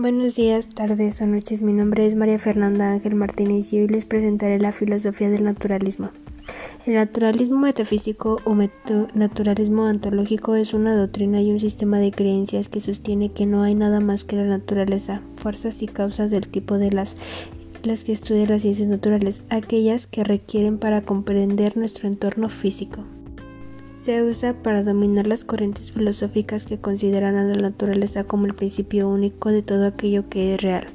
Buenos días, tardes o noches. Mi nombre es María Fernanda Ángel Martínez y hoy les presentaré la filosofía del naturalismo. El naturalismo metafísico o naturalismo ontológico es una doctrina y un sistema de creencias que sostiene que no hay nada más que la naturaleza, fuerzas y causas del tipo de las las que estudian las ciencias naturales, aquellas que requieren para comprender nuestro entorno físico se usa para dominar las corrientes filosóficas que consideran a la naturaleza como el principio único de todo aquello que es real.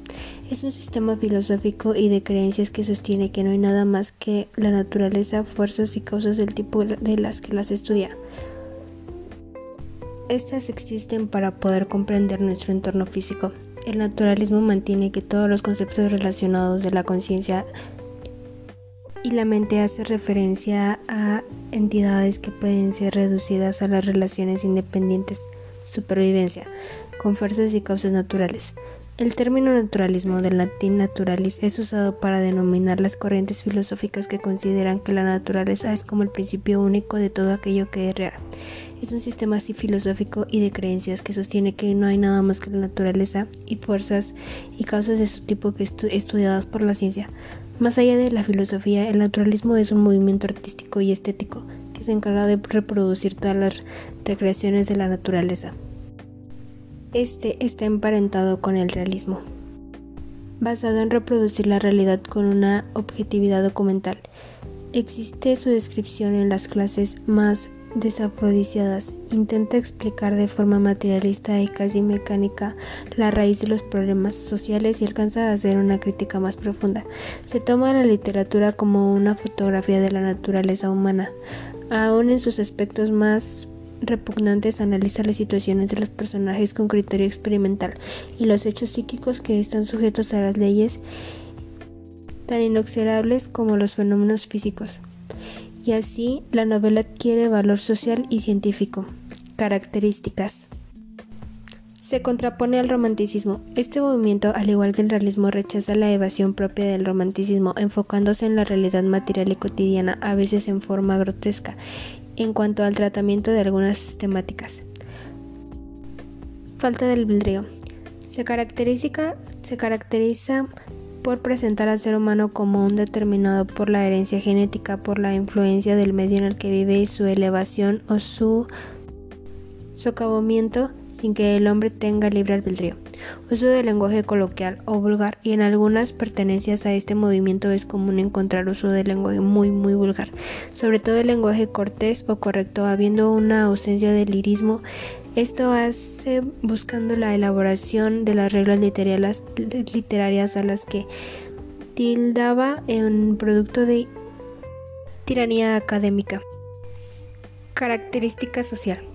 Es un sistema filosófico y de creencias que sostiene que no hay nada más que la naturaleza, fuerzas y causas del tipo de las que las estudia. Estas existen para poder comprender nuestro entorno físico. El naturalismo mantiene que todos los conceptos relacionados de la conciencia y la mente hace referencia a entidades que pueden ser reducidas a las relaciones independientes, supervivencia, con fuerzas y causas naturales. El término naturalismo del latín naturalis es usado para denominar las corrientes filosóficas que consideran que la naturaleza es como el principio único de todo aquello que es real. Es un sistema así filosófico y de creencias que sostiene que no hay nada más que la naturaleza y fuerzas y causas de su tipo que estudiadas por la ciencia. Más allá de la filosofía, el naturalismo es un movimiento artístico y estético que se encarga de reproducir todas las recreaciones de la naturaleza. Este está emparentado con el realismo, basado en reproducir la realidad con una objetividad documental. Existe su descripción en las clases más desafrodiciadas, intenta explicar de forma materialista y casi mecánica la raíz de los problemas sociales y alcanza a hacer una crítica más profunda. Se toma la literatura como una fotografía de la naturaleza humana. Aún en sus aspectos más repugnantes analiza las situaciones de los personajes con criterio experimental y los hechos psíquicos que están sujetos a las leyes tan inexorables como los fenómenos físicos y así la novela adquiere valor social y científico. Características. Se contrapone al romanticismo. Este movimiento, al igual que el realismo, rechaza la evasión propia del romanticismo, enfocándose en la realidad material y cotidiana, a veces en forma grotesca, en cuanto al tratamiento de algunas temáticas. Falta del albedrío. Se caracteriza, se caracteriza por presentar al ser humano como un determinado por la herencia genética, por la influencia del medio en el que vive y su elevación o su socavamiento sin que el hombre tenga libre albedrío. Uso del lenguaje coloquial o vulgar y en algunas pertenencias a este movimiento es común encontrar uso del lenguaje muy muy vulgar, sobre todo el lenguaje cortés o correcto, habiendo una ausencia de lirismo esto hace buscando la elaboración de las reglas literarias, a las que tildaba en producto de tiranía académica. Característica social.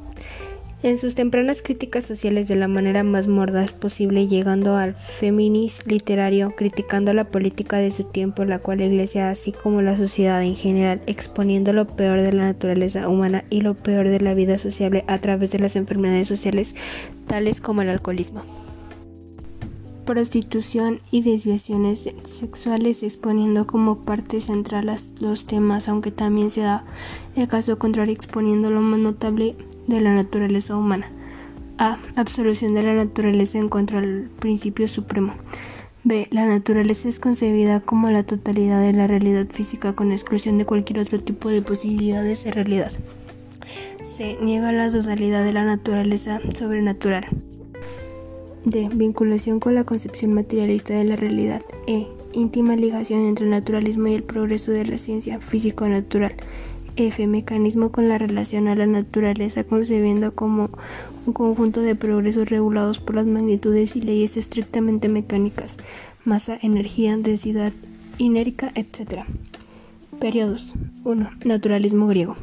En sus tempranas críticas sociales de la manera más mordaz posible, llegando al feminismo literario, criticando la política de su tiempo, la cual la Iglesia, así como la sociedad en general, exponiendo lo peor de la naturaleza humana y lo peor de la vida sociable a través de las enfermedades sociales, tales como el alcoholismo. Prostitución y desviaciones sexuales exponiendo como parte central los temas, aunque también se da el caso contrario exponiendo lo más notable de la naturaleza humana. A. Absolución de la naturaleza en contra del principio supremo. B. La naturaleza es concebida como la totalidad de la realidad física con exclusión de cualquier otro tipo de posibilidades de realidad. C. Niega la totalidad de la naturaleza sobrenatural. D. Vinculación con la concepción materialista de la realidad. E. Íntima ligación entre el naturalismo y el progreso de la ciencia físico-natural. F. Mecanismo con la relación a la naturaleza concebiendo como un conjunto de progresos regulados por las magnitudes y leyes estrictamente mecánicas, masa, energía, densidad inérica, etc. Periodos 1. Naturalismo griego.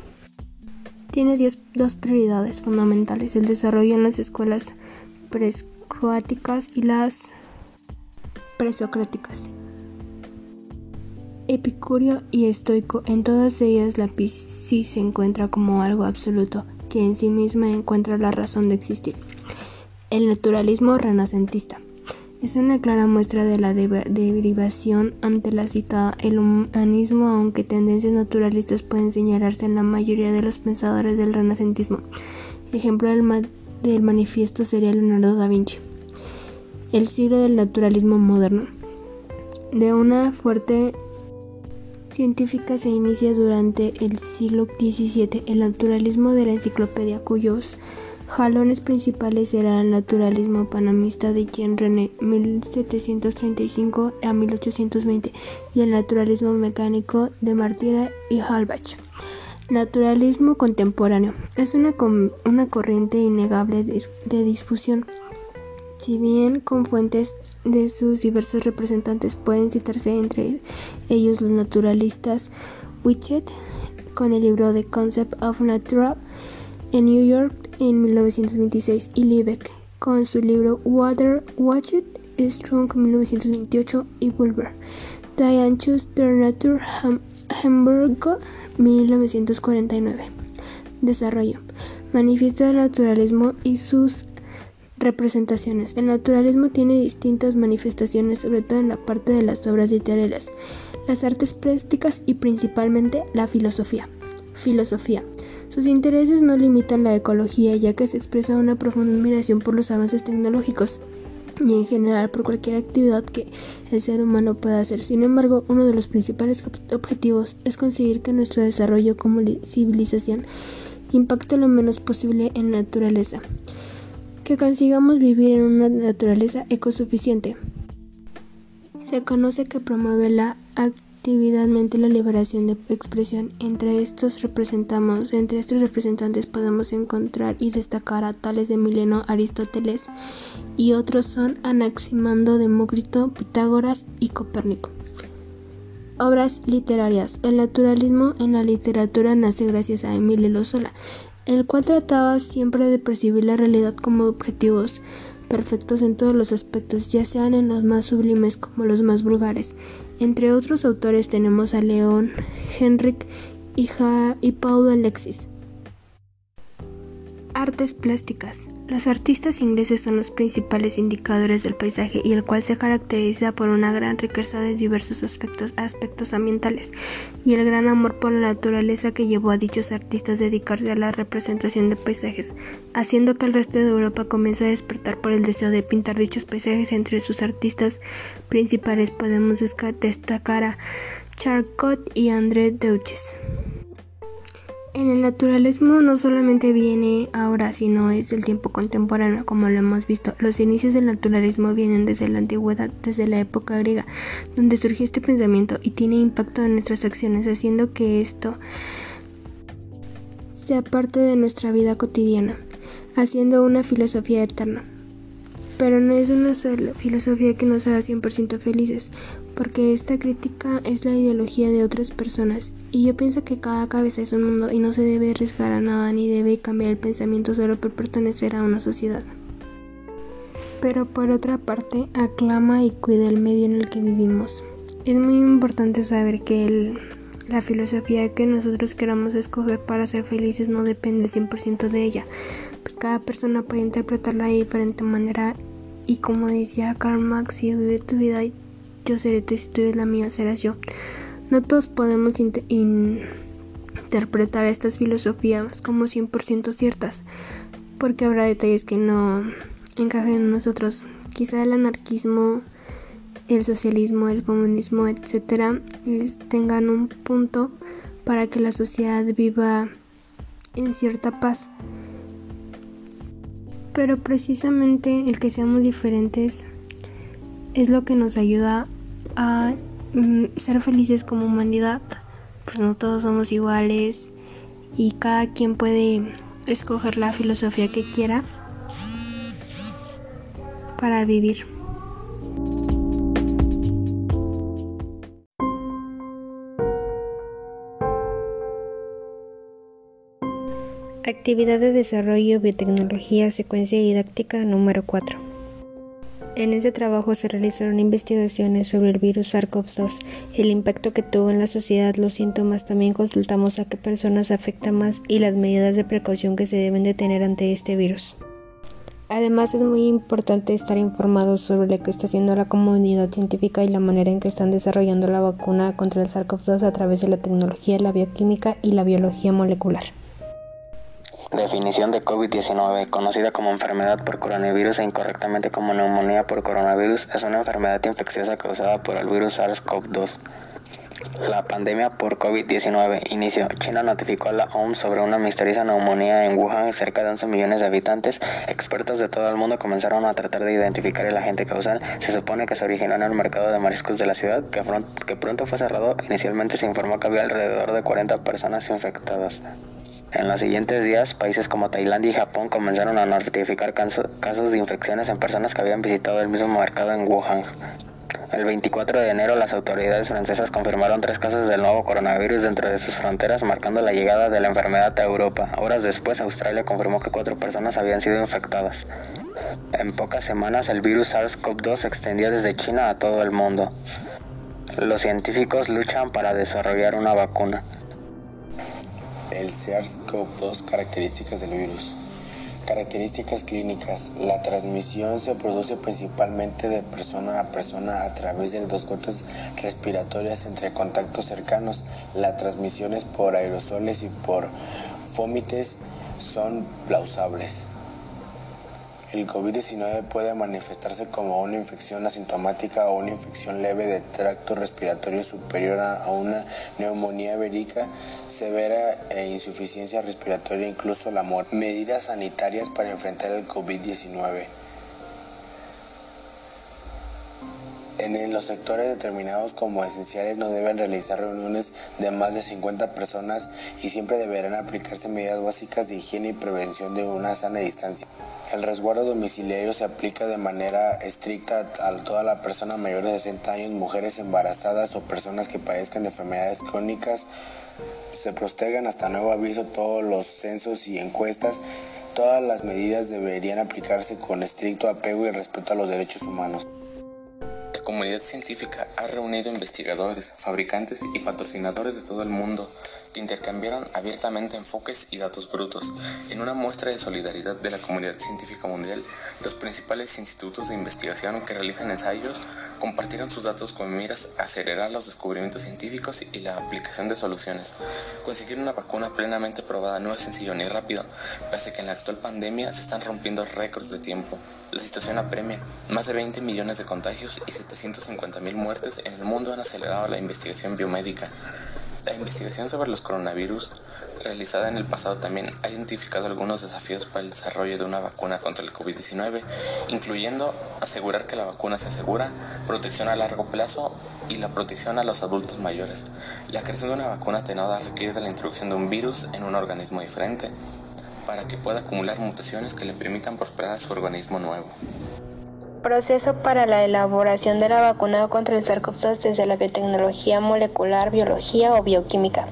Tiene dos prioridades fundamentales, el desarrollo en las escuelas prescroáticas y las presocráticas Epicurio y estoico, en todas ellas la Piscis se encuentra como algo absoluto, que en sí misma encuentra la razón de existir. El naturalismo renacentista es una clara muestra de la derivación ante la citada. El humanismo, aunque tendencias naturalistas pueden señalarse en la mayoría de los pensadores del renacentismo. Ejemplo del, del manifiesto sería Leonardo da Vinci. el siglo del naturalismo moderno. De una fuerte científica se inicia durante el siglo XVII el naturalismo de la enciclopedia, cuyos jalones principales eran el naturalismo panamista de Jean René 1735 a 1820 y el naturalismo mecánico de Martira y Halbach. Naturalismo contemporáneo. Es una, una corriente innegable de, de discusión, si bien con fuentes de sus diversos representantes pueden citarse entre ellos los naturalistas Wichet con el libro The Concept of Natural en New York en 1926 y Liebeck con su libro Water Watched Strong 1928 y Bulwer. Diane der Natur Hamburg 1949 Desarrollo. Manifiesto del naturalismo y sus representaciones. El naturalismo tiene distintas manifestaciones, sobre todo en la parte de las obras literarias, las artes plásticas y principalmente la filosofía. Filosofía. Sus intereses no limitan la ecología, ya que se expresa una profunda admiración por los avances tecnológicos y en general por cualquier actividad que el ser humano pueda hacer. Sin embargo, uno de los principales objetivos es conseguir que nuestro desarrollo como civilización impacte lo menos posible en la naturaleza que consigamos vivir en una naturaleza ecosuficiente. Se conoce que promueve la actividadmente la liberación de expresión. Entre estos representamos, entre estos representantes podemos encontrar y destacar a tales de Mileno, Aristóteles y otros son Anaximandro, Demócrito, Pitágoras y Copérnico. Obras literarias. El naturalismo en la literatura nace gracias a Emile Lozola, el cual trataba siempre de percibir la realidad como objetivos perfectos en todos los aspectos, ya sean en los más sublimes como los más vulgares. Entre otros autores tenemos a León, Henrik y, y Paul Alexis. Artes plásticas. Los artistas ingleses son los principales indicadores del paisaje y el cual se caracteriza por una gran riqueza de diversos aspectos, aspectos ambientales y el gran amor por la naturaleza que llevó a dichos artistas a dedicarse a la representación de paisajes, haciendo que el resto de Europa comience a despertar por el deseo de pintar dichos paisajes. Entre sus artistas principales podemos destacar a Charcot y André Deutsch. En el naturalismo no solamente viene ahora, sino es el tiempo contemporáneo, como lo hemos visto. Los inicios del naturalismo vienen desde la antigüedad, desde la época griega, donde surgió este pensamiento y tiene impacto en nuestras acciones, haciendo que esto sea parte de nuestra vida cotidiana, haciendo una filosofía eterna. Pero no es una sola filosofía que nos haga 100% felices, porque esta crítica es la ideología de otras personas, y yo pienso que cada cabeza es un mundo y no se debe arriesgar a nada ni debe cambiar el pensamiento solo por pertenecer a una sociedad. Pero por otra parte, aclama y cuida el medio en el que vivimos. Es muy importante saber que la filosofía que nosotros queramos escoger para ser felices no depende 100% de ella, pues cada persona puede interpretarla de diferente manera y como decía Karl Marx, si vive tu vida, yo seré tú, si tú vives la mía, serás yo. No todos podemos interpretar estas filosofías como 100% ciertas, porque habrá detalles que no encajen en nosotros. Quizá el anarquismo, el socialismo, el comunismo, etcétera, tengan un punto para que la sociedad viva en cierta paz. Pero precisamente el que seamos diferentes es lo que nos ayuda a mm, ser felices como humanidad. Pues no todos somos iguales y cada quien puede escoger la filosofía que quiera para vivir. Actividad de desarrollo, biotecnología, secuencia didáctica número 4. En este trabajo se realizaron investigaciones sobre el virus SARS-CoV-2, el impacto que tuvo en la sociedad, los síntomas. También consultamos a qué personas afecta más y las medidas de precaución que se deben de tener ante este virus. Además es muy importante estar informados sobre lo que está haciendo la comunidad científica y la manera en que están desarrollando la vacuna contra el SARS-CoV-2 a través de la tecnología, la bioquímica y la biología molecular. Definición de COVID-19, conocida como enfermedad por coronavirus e incorrectamente como neumonía por coronavirus, es una enfermedad infecciosa causada por el virus SARS-CoV-2. La pandemia por COVID-19 inició. China notificó a la OMS sobre una misteriosa neumonía en Wuhan, cerca de 11 millones de habitantes. Expertos de todo el mundo comenzaron a tratar de identificar el agente causal. Se supone que se originó en el mercado de mariscos de la ciudad, que, que pronto fue cerrado. Inicialmente se informó que había alrededor de 40 personas infectadas. En los siguientes días, países como Tailandia y Japón comenzaron a notificar casos de infecciones en personas que habían visitado el mismo mercado en Wuhan. El 24 de enero, las autoridades francesas confirmaron tres casos del nuevo coronavirus dentro de sus fronteras, marcando la llegada de la enfermedad a Europa. Horas después, Australia confirmó que cuatro personas habían sido infectadas. En pocas semanas, el virus SARS-CoV-2 se extendió desde China a todo el mundo. Los científicos luchan para desarrollar una vacuna el SARS-CoV-2 características del virus. Características clínicas. La transmisión se produce principalmente de persona a persona a través de dos gotas respiratorias entre contactos cercanos. La transmisión es por aerosoles y por fómites son plausables. El COVID-19 puede manifestarse como una infección asintomática o una infección leve de tracto respiratorio superior a una neumonía verica severa e insuficiencia respiratoria, incluso la muerte. Medidas sanitarias para enfrentar el COVID-19. En los sectores determinados como esenciales no deben realizar reuniones de más de 50 personas y siempre deberán aplicarse medidas básicas de higiene y prevención de una sana distancia. El resguardo domiciliario se aplica de manera estricta a toda la persona mayor de 60 años, mujeres embarazadas o personas que padezcan de enfermedades crónicas. Se postergan hasta nuevo aviso todos los censos y encuestas. Todas las medidas deberían aplicarse con estricto apego y respeto a los derechos humanos comunidad científica ha reunido investigadores, fabricantes y patrocinadores de todo el mundo intercambiaron abiertamente enfoques y datos brutos. En una muestra de solidaridad de la comunidad científica mundial, los principales institutos de investigación que realizan ensayos compartieron sus datos con miras a acelerar los descubrimientos científicos y la aplicación de soluciones. Conseguir una vacuna plenamente probada no es sencillo ni rápido, pese a que en la actual pandemia se están rompiendo récords de tiempo. La situación apremia. Más de 20 millones de contagios y 750 mil muertes en el mundo han acelerado la investigación biomédica. La investigación sobre los coronavirus realizada en el pasado también ha identificado algunos desafíos para el desarrollo de una vacuna contra el COVID-19, incluyendo asegurar que la vacuna sea segura, protección a largo plazo y la protección a los adultos mayores. La creación de una vacuna atenuada requiere de la introducción de un virus en un organismo diferente para que pueda acumular mutaciones que le permitan prosperar a su organismo nuevo. Proceso para la elaboración de la vacuna contra el SARS-CoV-2 desde la biotecnología molecular, biología o bioquímica.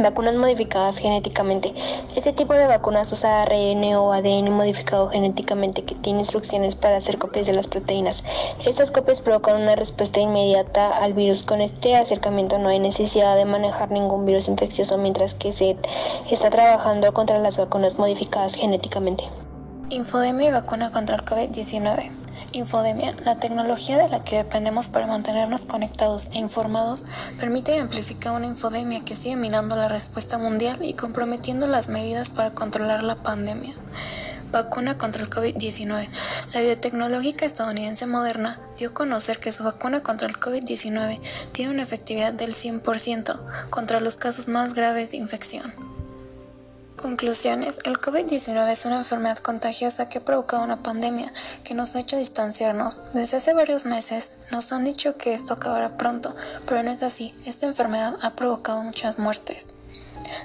Vacunas modificadas genéticamente. Este tipo de vacunas usa ARN o ADN modificado genéticamente que tiene instrucciones para hacer copias de las proteínas. Estas copias provocan una respuesta inmediata al virus. Con este acercamiento no hay necesidad de manejar ningún virus infeccioso mientras que se está trabajando contra las vacunas modificadas genéticamente. Infodemia y vacuna contra el COVID-19. Infodemia, la tecnología de la que dependemos para mantenernos conectados e informados, permite amplificar una infodemia que sigue minando la respuesta mundial y comprometiendo las medidas para controlar la pandemia. Vacuna contra el COVID-19. La biotecnológica estadounidense Moderna dio a conocer que su vacuna contra el COVID-19 tiene una efectividad del 100% contra los casos más graves de infección. Conclusiones. El COVID-19 es una enfermedad contagiosa que ha provocado una pandemia que nos ha hecho distanciarnos. Desde hace varios meses nos han dicho que esto acabará pronto, pero no es así. Esta enfermedad ha provocado muchas muertes.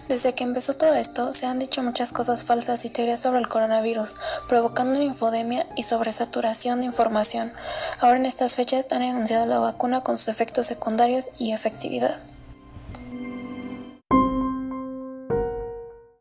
Desde que empezó todo esto, se han dicho muchas cosas falsas y teorías sobre el coronavirus, provocando una infodemia y sobresaturación de información. Ahora en estas fechas han anunciado la vacuna con sus efectos secundarios y efectividad.